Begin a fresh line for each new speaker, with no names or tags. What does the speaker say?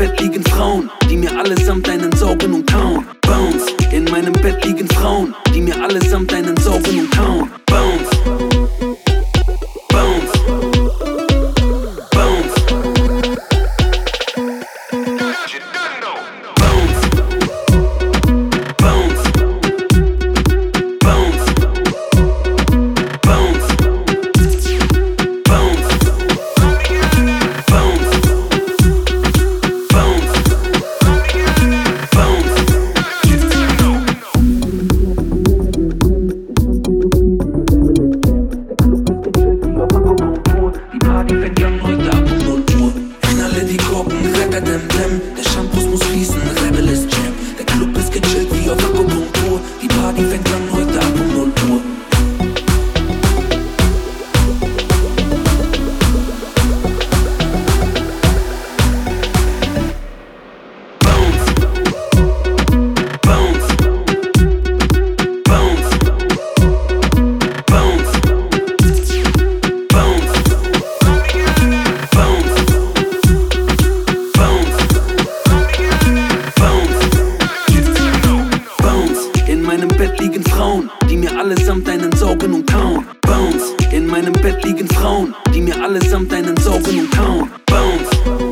Bett liegen Frauen, die mir allesamt einen saugen und kauen. Bounce, in meinem Bett liegen Frauen, die mir allesamt einen saugen und kauen. Bounce. allesamt deinen Sorgen und kauen. Bounce, in meinem Bett liegen Frauen, die mir allesamt deinen Sorgen und kauen. Bounce.